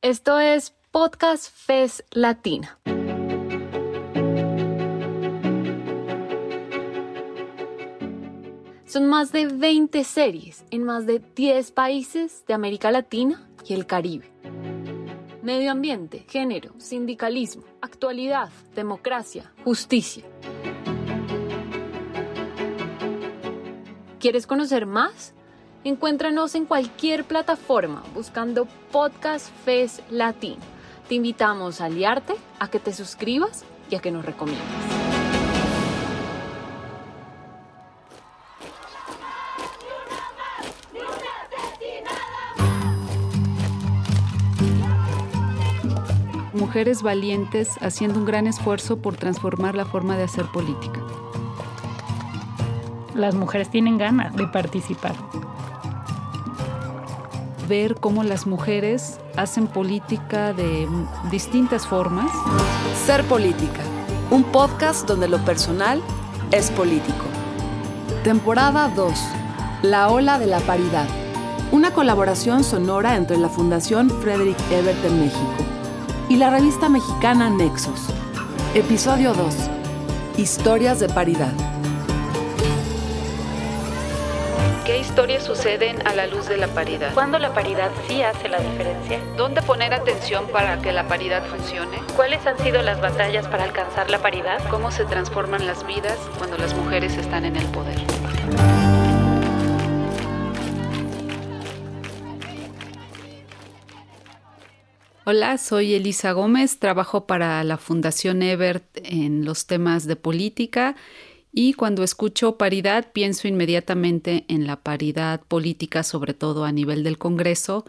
Esto es Podcast FES Latina. Son más de 20 series en más de 10 países de América Latina y el Caribe. Medio ambiente, género, sindicalismo, actualidad, democracia, justicia. ¿Quieres conocer más? Encuéntranos en cualquier plataforma buscando Podcast FES Latino. Te invitamos a aliarte, a que te suscribas y a que nos recomiendes. Mujeres valientes haciendo un gran esfuerzo por transformar la forma de hacer política. Las mujeres tienen ganas de participar ver cómo las mujeres hacen política de distintas formas. Ser Política, un podcast donde lo personal es político. Temporada 2. La ola de la paridad. Una colaboración sonora entre la Fundación Frederick Ebert en México y la revista mexicana Nexos. Episodio 2. Historias de paridad. ¿Qué historias suceden a la luz de la paridad? ¿Cuándo la paridad sí hace la diferencia? ¿Dónde poner atención para que la paridad funcione? ¿Cuáles han sido las batallas para alcanzar la paridad? ¿Cómo se transforman las vidas cuando las mujeres están en el poder? Hola, soy Elisa Gómez, trabajo para la Fundación Ebert en los temas de política y cuando escucho paridad, pienso inmediatamente en la paridad política, sobre todo a nivel del Congreso,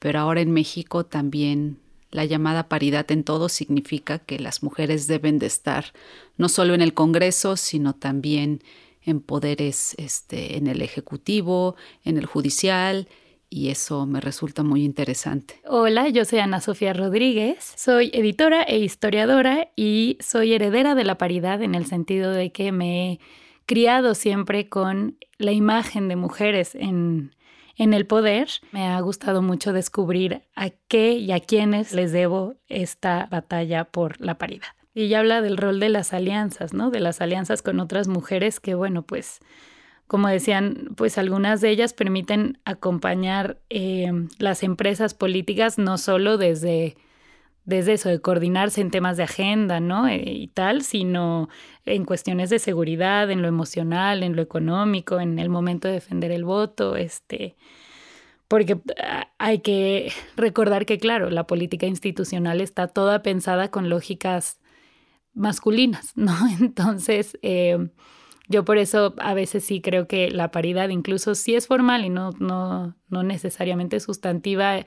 pero ahora en México también la llamada paridad en todo significa que las mujeres deben de estar no solo en el Congreso, sino también en poderes este, en el Ejecutivo, en el Judicial, y eso me resulta muy interesante. Hola, yo soy Ana Sofía Rodríguez, soy editora e historiadora y soy heredera de la paridad en el sentido de que me he criado siempre con la imagen de mujeres en, en el poder. Me ha gustado mucho descubrir a qué y a quiénes les debo esta batalla por la paridad. Y ya habla del rol de las alianzas, ¿no? De las alianzas con otras mujeres que, bueno, pues como decían, pues algunas de ellas permiten acompañar eh, las empresas políticas no solo desde, desde eso, de coordinarse en temas de agenda, ¿no? Eh, y tal, sino en cuestiones de seguridad, en lo emocional, en lo económico, en el momento de defender el voto, este porque ah, hay que recordar que, claro, la política institucional está toda pensada con lógicas masculinas, ¿no? Entonces, eh, yo por eso a veces sí creo que la paridad, incluso si es formal y no, no, no necesariamente sustantiva,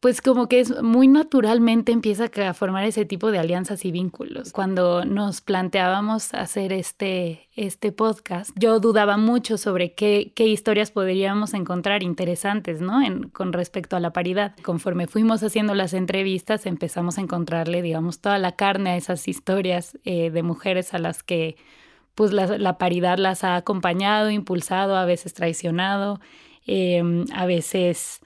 pues como que es muy naturalmente empieza a formar ese tipo de alianzas y vínculos. Cuando nos planteábamos hacer este, este podcast, yo dudaba mucho sobre qué, qué historias podríamos encontrar interesantes, ¿no? En, con respecto a la paridad. Conforme fuimos haciendo las entrevistas, empezamos a encontrarle, digamos, toda la carne a esas historias eh, de mujeres a las que pues la, paridad las ha acompañado, impulsado, a veces traicionado, em, a veces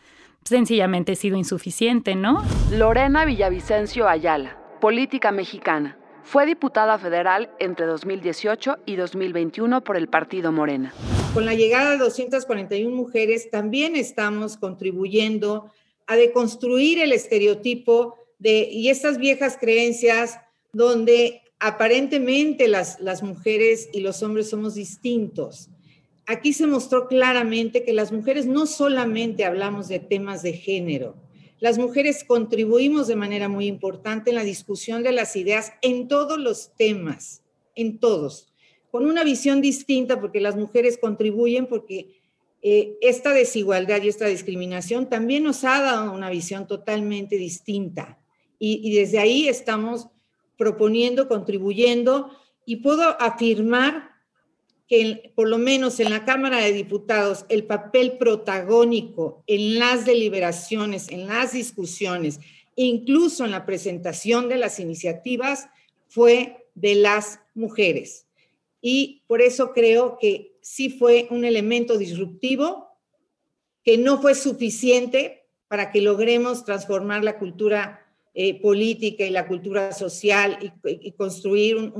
sencillamente sido insuficiente, ¿no? Lorena Villavicencio Ayala, política mexicana. Fue diputada federal entre 2018 y 2021 por el partido Morena. Con la llegada de 241 mujeres también estamos contribuyendo a deconstruir el estereotipo de, y estas viejas creencias donde aparentemente las, las mujeres y los hombres somos distintos. Aquí se mostró claramente que las mujeres no solamente hablamos de temas de género, las mujeres contribuimos de manera muy importante en la discusión de las ideas en todos los temas, en todos, con una visión distinta porque las mujeres contribuyen porque eh, esta desigualdad y esta discriminación también nos ha dado una visión totalmente distinta y, y desde ahí estamos proponiendo, contribuyendo y puedo afirmar que por lo menos en la Cámara de Diputados el papel protagónico en las deliberaciones, en las discusiones, incluso en la presentación de las iniciativas, fue de las mujeres. Y por eso creo que sí fue un elemento disruptivo, que no fue suficiente para que logremos transformar la cultura eh, política y la cultura social y, construir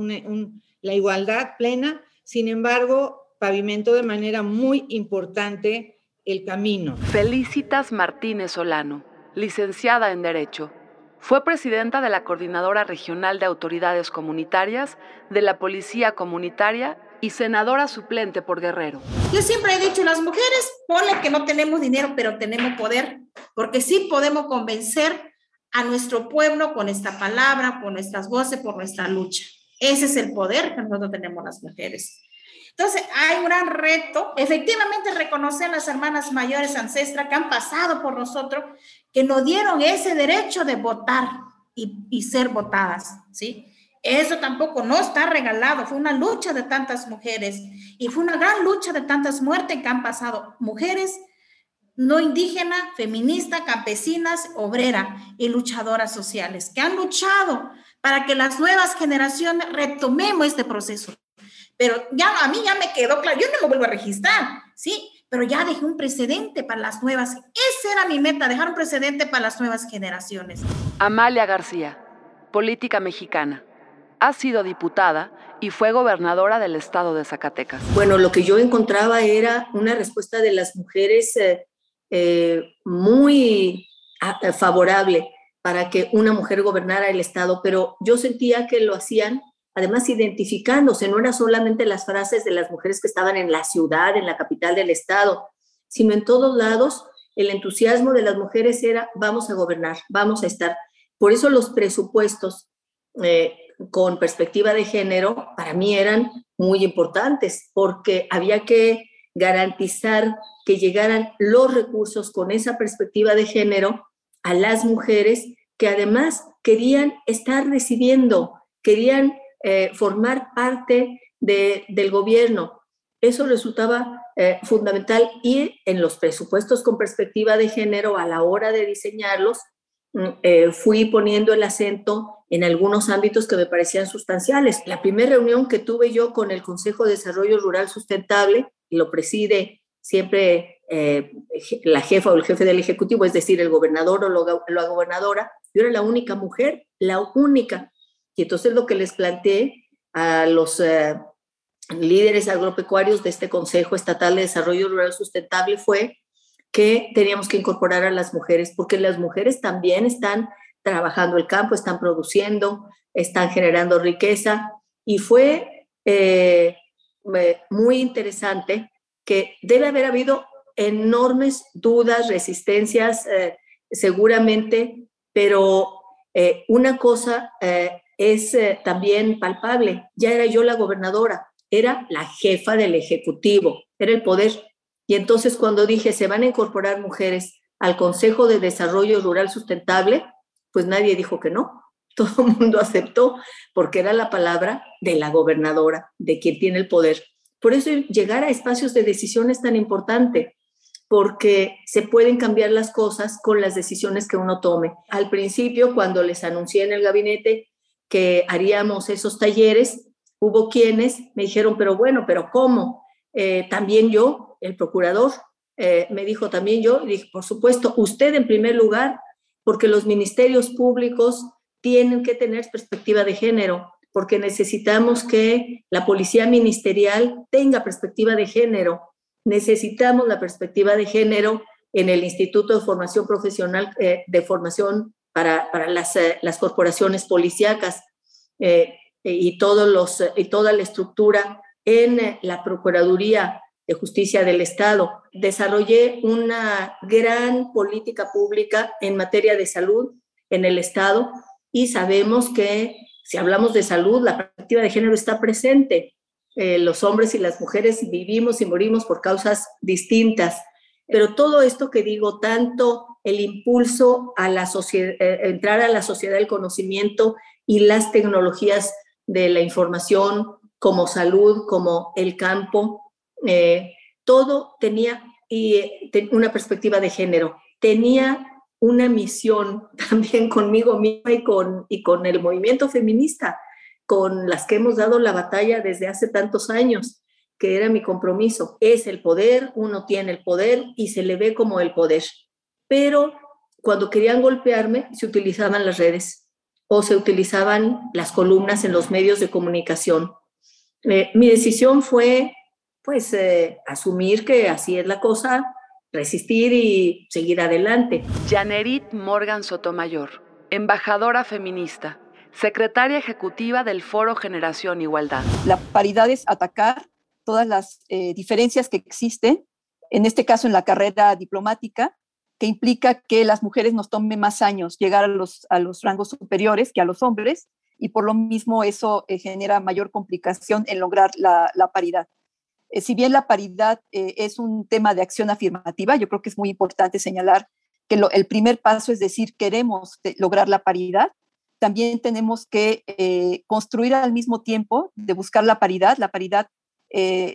la igualdad plena. Sin embargo, pavimentó de manera muy importante el camino. Felicitas Martínez Solano, licenciada en Derecho. Fue presidenta de la Coordinadora Regional de Autoridades Comunitarias de la Policía Comunitaria y senadora suplente por Guerrero. Yo siempre he dicho, las mujeres, ponle que no tenemos dinero, pero tenemos poder, porque sí podemos convencer a nuestro pueblo con esta palabra, con nuestras voces, por nuestra lucha. Ese es el poder que nosotros tenemos las mujeres. Entonces, hay un gran reto, efectivamente, reconocer a las hermanas mayores ancestras que han pasado por nosotros, que nos dieron ese derecho de votar y, y ser votadas, ¿sí? Eso tampoco no está regalado, fue una lucha de tantas mujeres y fue una gran lucha de tantas muertes que han pasado mujeres no indígenas, feministas, campesinas, obreras y luchadoras sociales que han luchado para que las nuevas generaciones retomemos este proceso. Pero ya a mí ya me quedó claro, yo no lo vuelvo a registrar, ¿sí? Pero ya dejé un precedente para las nuevas. Esa era mi meta, dejar un precedente para las nuevas generaciones. Amalia García, política mexicana ha sido diputada y fue gobernadora del estado de Zacatecas. Bueno, lo que yo encontraba era una respuesta de las mujeres eh, eh, muy ah, favorable para que una mujer gobernara el estado, pero yo sentía que lo hacían además identificándose, no eran solamente las frases de las mujeres que estaban en la ciudad, en la capital del estado, sino en todos lados el entusiasmo de las mujeres era vamos a gobernar, vamos a estar. Por eso los presupuestos eh, con perspectiva de género para mí eran muy importantes porque había que garantizar que llegaran los recursos con esa perspectiva de género a las mujeres que además querían estar recibiendo, querían eh, formar parte del gobierno. Eso resultaba eh, fundamental y en los presupuestos con perspectiva de género a la hora de diseñarlos, eh, fui poniendo el acento en algunos ámbitos que me parecían sustanciales. La primera reunión que tuve yo con el Consejo de Desarrollo Rural Sustentable, lo preside siempre eh, la jefa o el jefe del Ejecutivo, es decir, el gobernador o la gobernadora, yo era la única mujer, la única. Y entonces lo que les planteé a los eh, líderes agropecuarios de este Consejo Estatal de Desarrollo Rural Sustentable fue que teníamos que incorporar a las mujeres, porque las mujeres también están trabajando el campo, están produciendo, están generando riqueza. Y fue eh, muy interesante que debe haber habido enormes dudas, resistencias, eh, seguramente, pero eh, una cosa es también palpable. Ya era yo la gobernadora, era la jefa del Ejecutivo, era el poder. Y entonces cuando dije se van a incorporar mujeres al Consejo de Desarrollo Rural Sustentable, pues nadie dijo que no. Todo el mundo aceptó porque era la palabra de la gobernadora, de quien tiene el poder. Por eso llegar a espacios de decisión es tan importante, porque se pueden cambiar las cosas con las decisiones que uno tome. Al principio, cuando les anuncié en el gabinete que haríamos esos talleres, hubo quienes me dijeron, pero bueno, pero ¿cómo? Eh, también yo, el procurador, eh, me dijo también yo, y dije, por supuesto, usted en primer lugar, porque los ministerios públicos tienen que tener perspectiva de género, porque necesitamos que la policía ministerial tenga perspectiva de género. Necesitamos la perspectiva de género en el Instituto de Formación Profesional eh, de Formación para, las, eh, las, corporaciones policíacas y, todos los, y toda la estructura en la Procuraduría de Justicia del Estado. Desarrollé una gran política pública en materia de salud en el Estado y sabemos que si hablamos de salud, la perspectiva de género está presente. Eh, los hombres y las mujeres vivimos y morimos por causas distintas, pero todo esto que digo, tanto el impulso a la sociedad, eh, entrar a la sociedad del conocimiento y las tecnologías de la información como salud, como el campo, eh, todo tenía y, eh, una perspectiva de género. Tenía una misión también conmigo misma y con, y con el movimiento feminista, con las que hemos dado la batalla desde hace tantos años, que era mi compromiso. Es el poder, uno tiene el poder y se le ve como el poder. Pero cuando querían golpearme, se utilizaban las redes o se utilizaban las columnas en los medios de comunicación. Eh, mi decisión fue, pues, eh, asumir que así es la cosa, resistir y seguir adelante. Janerit Morgan Sotomayor, embajadora feminista, secretaria ejecutiva del Foro Generación Igualdad. La paridad es atacar todas las eh, diferencias que existen, en este caso en la carrera diplomática, que implica que las mujeres nos tomen más años llegar a los, a los rangos superiores que a los hombres y por lo mismo eso eh, genera mayor complicación en lograr la, paridad. Eh, si bien la paridad eh, es un tema de acción afirmativa, yo creo que es muy importante señalar que el primer paso es decir, queremos lograr la paridad, también tenemos que construir al mismo tiempo de buscar la paridad. La paridad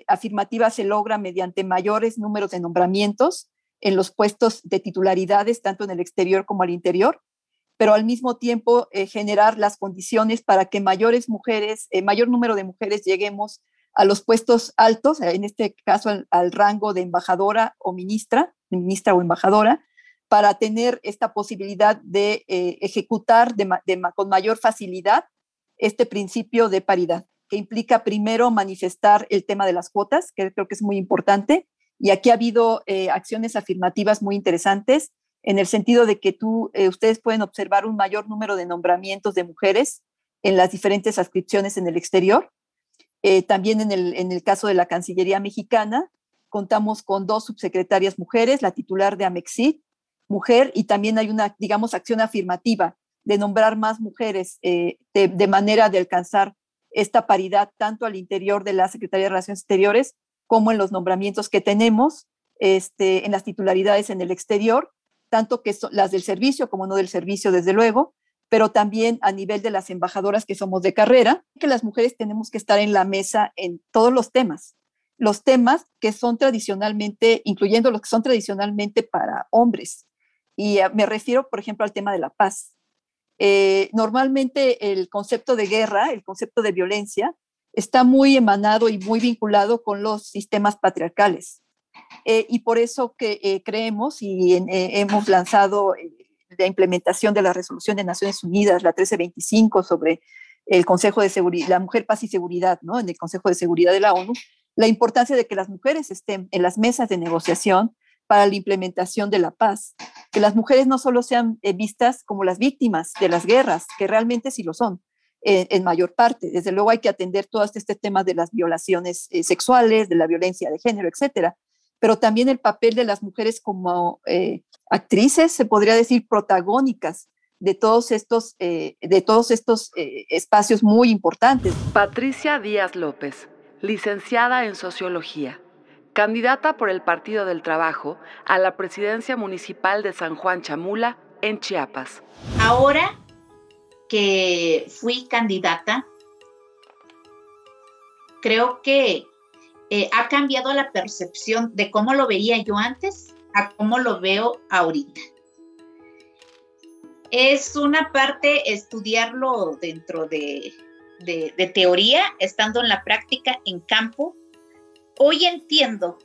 afirmativa se logra mediante mayores números de nombramientos, en los puestos de titularidades, tanto en el exterior como al interior, pero al mismo tiempo eh, generar las condiciones para que mayores mujeres, eh, mayor número de mujeres lleguemos a los puestos altos, en este caso al, rango de embajadora o ministra, ministra o embajadora, para tener esta posibilidad de eh, ejecutar con mayor facilidad este principio de paridad, que implica primero manifestar el tema de las cuotas, que creo que es muy importante, y aquí ha habido eh, acciones afirmativas muy interesantes en el sentido de que tú, eh, ustedes pueden observar un mayor número de nombramientos de mujeres en las diferentes adscripciones en el exterior. Eh, también en el, en el caso de la Cancillería mexicana, contamos con dos subsecretarias mujeres, la titular de Amexit, mujer, y también hay una, digamos, acción afirmativa de nombrar más mujeres de, de, manera de alcanzar esta paridad tanto al interior de la Secretaría de Relaciones Exteriores como en los nombramientos que tenemos, este, en las titularidades en el exterior, tanto que son las del servicio como no del servicio, desde luego, pero también a nivel de las embajadoras que somos de carrera, que las mujeres tenemos que estar en la mesa en todos los temas. Los temas que son tradicionalmente, incluyendo los que son tradicionalmente para hombres. Y eh, me refiero, por ejemplo, al tema de la paz. Eh, normalmente el concepto de guerra, el concepto de violencia, está muy emanado y muy vinculado con los sistemas patriarcales. Eh, y por eso que eh, creemos y hemos lanzado la implementación de la resolución de Naciones Unidas, la 1325, sobre el Consejo de Seguridad, la mujer, paz y seguridad, ¿no? En el Consejo de Seguridad de la ONU, la importancia de que las mujeres estén en las mesas de negociación para la implementación de la paz, que las mujeres no solo sean vistas como las víctimas de las guerras, que realmente sí lo son, en, mayor parte. Desde luego hay que atender todo este tema de las violaciones eh, sexuales, de la violencia de género, etcétera, pero también el papel de las mujeres como eh, actrices, se podría decir protagónicas de todos estos, eh, de todos estos espacios muy importantes. Patricia Díaz López, licenciada en Sociología, candidata por el Partido del Trabajo a la presidencia municipal de San Juan Chamula, en Chiapas. Ahora que fui candidata, creo que eh, ha cambiado la percepción de cómo lo veía yo antes a cómo lo veo ahorita. Es una parte estudiarlo dentro de, teoría, estando en la práctica en campo. Hoy entiendo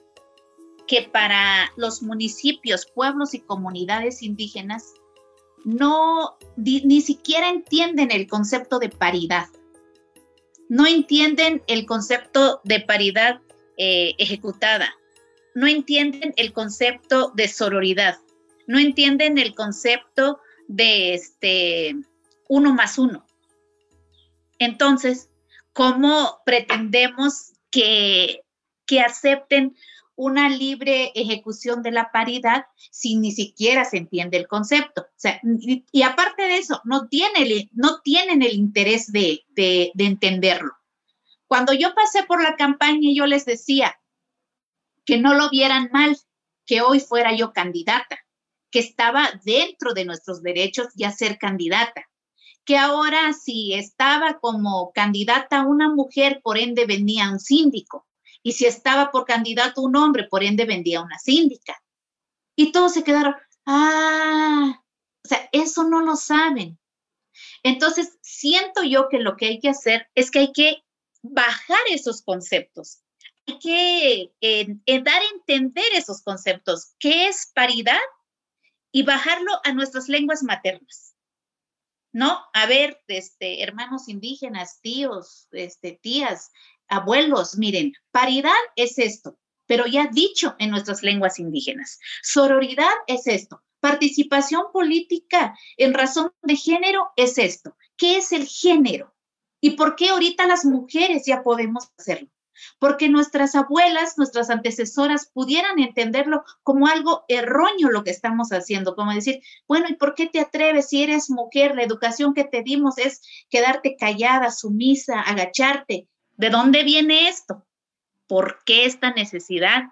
que para los municipios, pueblos y comunidades indígenas, no ni siquiera entienden el concepto de paridad. No entienden el concepto de paridad eh, ejecutada. No entienden el concepto de sororidad. No entienden el concepto de este uno más uno. Entonces, ¿cómo pretendemos que, que acepten una libre ejecución de la paridad si ni siquiera se entiende el concepto. y, aparte de eso, no, no tienen el interés de, de, de entenderlo. Cuando yo pasé por la campaña, yo les decía que no lo vieran mal, que hoy fuera yo candidata, que estaba dentro de nuestros derechos ya ser candidata, que ahora si estaba como candidata una mujer, por ende venía un síndico, y si estaba por candidato un hombre, por ende vendía una síndica. Y todos se quedaron, ah, o sea, eso no lo saben. Entonces, siento yo que lo que hay que hacer es que hay que bajar esos conceptos. Hay que dar a entender esos conceptos. ¿Qué es paridad? y bajarlo a nuestras lenguas maternas. ¿No? A ver, este, hermanos indígenas, tíos, este, tías, abuelos, miren, paridad es esto, pero ya dicho en nuestras lenguas indígenas. Sororidad es esto. Participación política en razón de género es esto. ¿Qué es el género? ¿Y por qué ahorita las mujeres ya podemos hacerlo? Porque nuestras abuelas, nuestras antecesoras pudieran entenderlo como algo erróneo lo que estamos haciendo, como decir, bueno, ¿y por qué te atreves si eres mujer? La educación que te dimos es quedarte callada, sumisa, agacharte. ¿De dónde viene esto? ¿Por qué esta necesidad?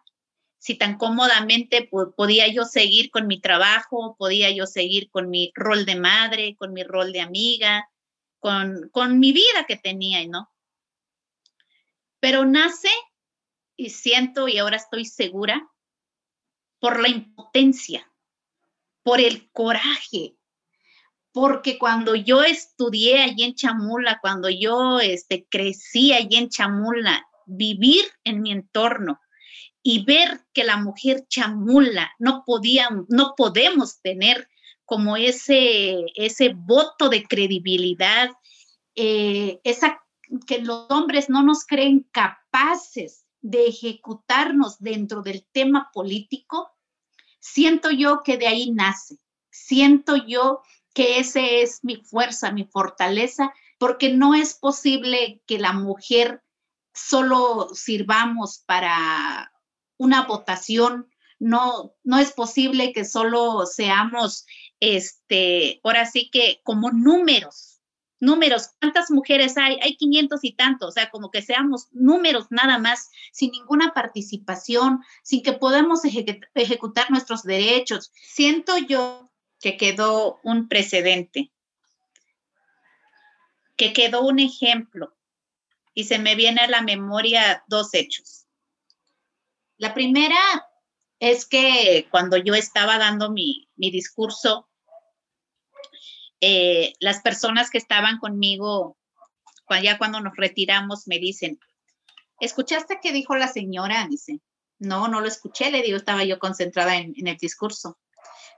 Si tan cómodamente podía yo seguir con mi trabajo, podía yo seguir con mi rol de madre, con mi rol de amiga, con, con mi vida que tenía, ¿no? Pero nace, y siento, y ahora estoy segura, por la impotencia, por el coraje, porque cuando yo estudié allí en Chamula, cuando yo este, crecí allí en Chamula, vivir en mi entorno y ver que la mujer chamula no podía, no podemos tener como ese, ese voto de credibilidad, eh, esa, que los hombres no nos creen capaces de ejecutarnos dentro del tema político, siento yo que de ahí nace, siento yo que esa es mi fuerza, mi fortaleza, porque no es posible que la mujer solo sirvamos para una votación, no, no es posible que solo seamos este, ahora sí que como números, números, ¿cuántas mujeres hay? Hay 500 y tantos, o sea, como que seamos números nada más, sin ninguna participación, sin que podamos ejecutar nuestros derechos. Siento yo que quedó un precedente, que quedó un ejemplo, y se me viene a la memoria dos hechos. La primera es que cuando yo estaba dando mi, mi discurso, eh, las personas que estaban conmigo, ya cuando nos retiramos, me dicen, ¿escuchaste qué dijo la señora? Dice, no, no lo escuché, le digo, estaba yo concentrada en, en el discurso.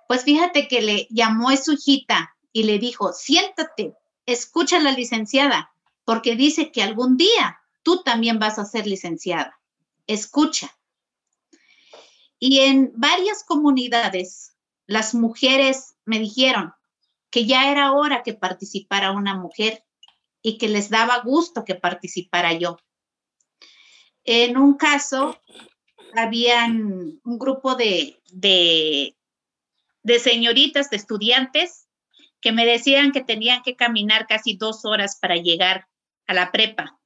Pues fíjate que le llamó a su hijita y le dijo, siéntate, escucha a la licenciada, porque dice que algún día tú también vas a ser licenciada. Escucha. Y en varias comunidades, las mujeres me dijeron, que ya era hora que participara una mujer y que les daba gusto que participara yo. En un caso, habían un grupo de, de, de señoritas, de estudiantes, que me decían que tenían que caminar casi dos horas para llegar a la prepa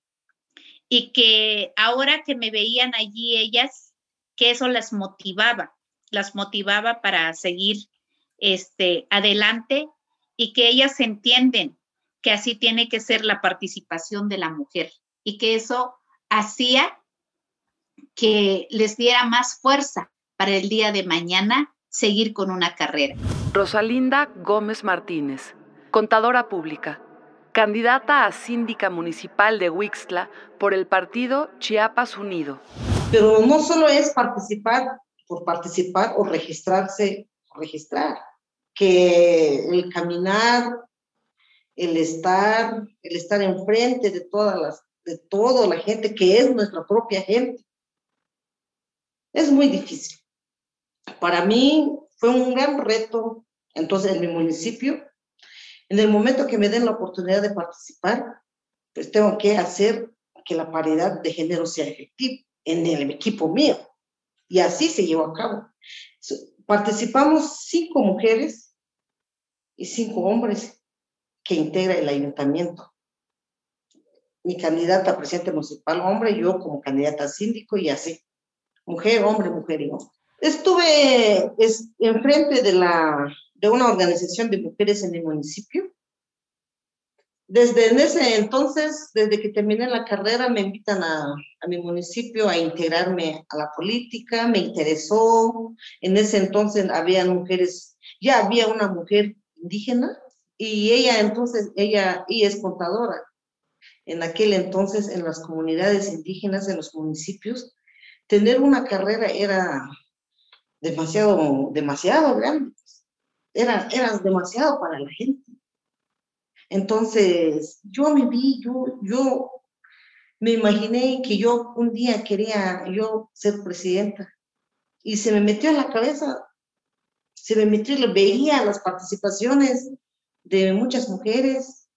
y que ahora que me veían allí ellas, que eso las motivaba, las motivaba para seguir este, adelante y que ellas entienden que así tiene que ser la participación de la mujer y que eso hacía que les diera más fuerza para el día de mañana seguir con una carrera. Rosalinda Gómez Martínez, contadora pública, candidata a síndica municipal de Huixtla por el partido Chiapas Unido. Pero no solo es participar por participar o registrarse, registrar que el caminar, el estar, el estar enfrente de todas las, de toda la gente que es nuestra propia gente, es muy difícil. Para mí fue un gran reto, entonces, en mi municipio. En el momento que me den la oportunidad de participar, pues tengo que hacer que la paridad de género sea efectiva en el equipo mío. Y así se llevó a cabo. Participamos cinco mujeres y cinco hombres que integra el ayuntamiento. Mi candidata a presidente municipal, hombre, yo como candidata a síndico y así. Mujer, hombre, mujer y hombre. Estuve es, enfrente de, la, de una organización de mujeres en el municipio. Desde en ese entonces, desde que terminé la carrera, me invitan a, a mi municipio a integrarme a la política, me interesó. En ese entonces había mujeres, ya había una mujer indígena y ella entonces, ella, y es contadora. En aquel entonces, en las comunidades indígenas, en los municipios, tener una carrera era demasiado, demasiado grande. era, era demasiado para la gente. Entonces, yo me vi, yo, yo me imaginé que yo un día quería yo ser presidenta y se me metió en la cabeza, se me metió, veía las participaciones de muchas mujeres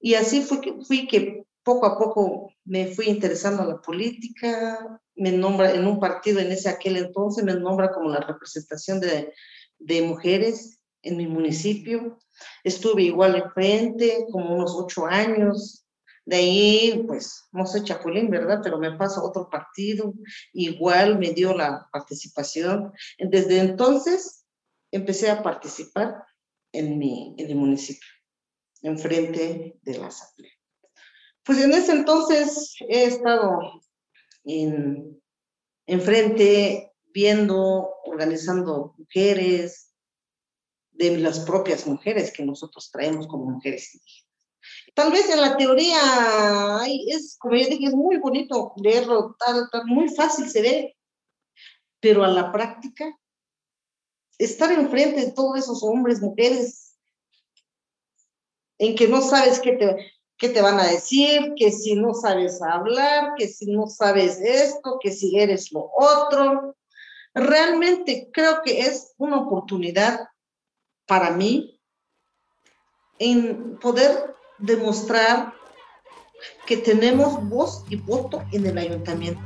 y así fue que, fui que poco a poco me fui interesando en la política, me nombra en un partido en ese aquel entonces, me nombra como la representación de, de mujeres en mi municipio. Estuve igual en frente, como unos ocho años. De ahí, pues, no soy chapulín, ¿verdad? Pero me paso a otro partido. Igual me dio la participación. Desde entonces empecé a participar en mi, en mi municipio, enfrente de la asamblea. Pues en ese entonces he estado en, enfrente viendo, organizando mujeres, de las propias mujeres que nosotros traemos como mujeres indígenas. Tal vez en la teoría es, como yo dije, es muy bonito leerlo, tal, tal, muy fácil se ve, pero a la práctica, estar enfrente de todos esos hombres, mujeres, en que no sabes qué te, qué te van a decir, que si no sabes hablar, que si no sabes esto, que si eres lo otro. Realmente creo que es una oportunidad para mí en poder demostrar que tenemos voz y voto en el ayuntamiento.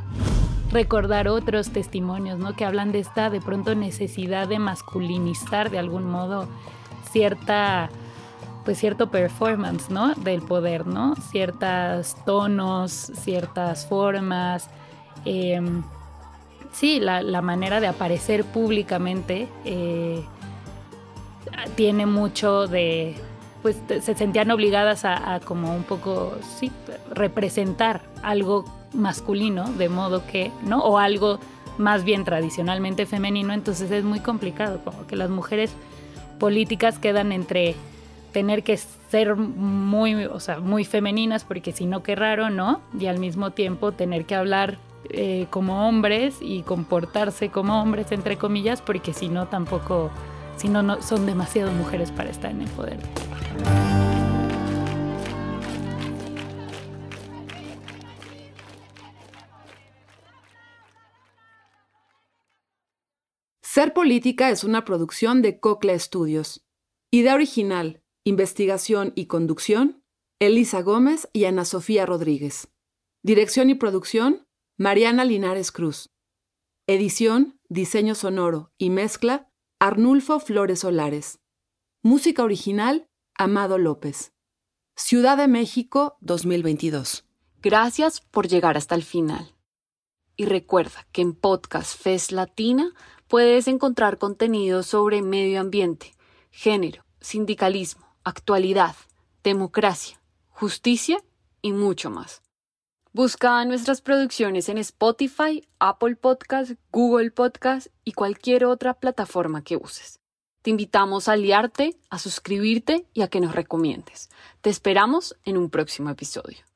Recordar otros testimonios, ¿no? Que hablan de esta de pronto necesidad de masculinizar de algún modo cierta pues cierto performance, ¿no? Del poder, ¿no? Ciertos tonos, ciertas formas. Em, sí, la, manera de aparecer públicamente eh, tiene mucho de, pues se sentían obligadas a, como un poco, sí, representar algo masculino, de modo que, ¿no? O algo más bien tradicionalmente femenino, entonces es muy complicado, como que las mujeres políticas quedan entre tener que ser muy, o sea, muy femeninas, porque si no, qué raro, ¿no? Y al mismo tiempo tener que hablar eh, como hombres y comportarse como hombres, entre comillas, porque si no, tampoco, si no, no, son demasiado mujeres para estar en el poder. Ser Política es una producción de Cocla Studios. Idea original, Investigación y conducción, Elisa Gómez y Ana Sofía Rodríguez. Dirección y producción, Mariana Linares Cruz. Edición, diseño sonoro y mezcla, Arnulfo Flores Solares. Música original, Amado López. Ciudad de México 2022. Gracias por llegar hasta el final. Y recuerda que en Podcast Fest Latina puedes encontrar contenido sobre medio ambiente, género, sindicalismo, actualidad, democracia, justicia y mucho más. Busca nuestras producciones en Spotify, Apple Podcast, Google Podcast y cualquier otra plataforma que uses. Te invitamos a aliarte, a suscribirte y a que nos recomiendes. Te esperamos en un próximo episodio.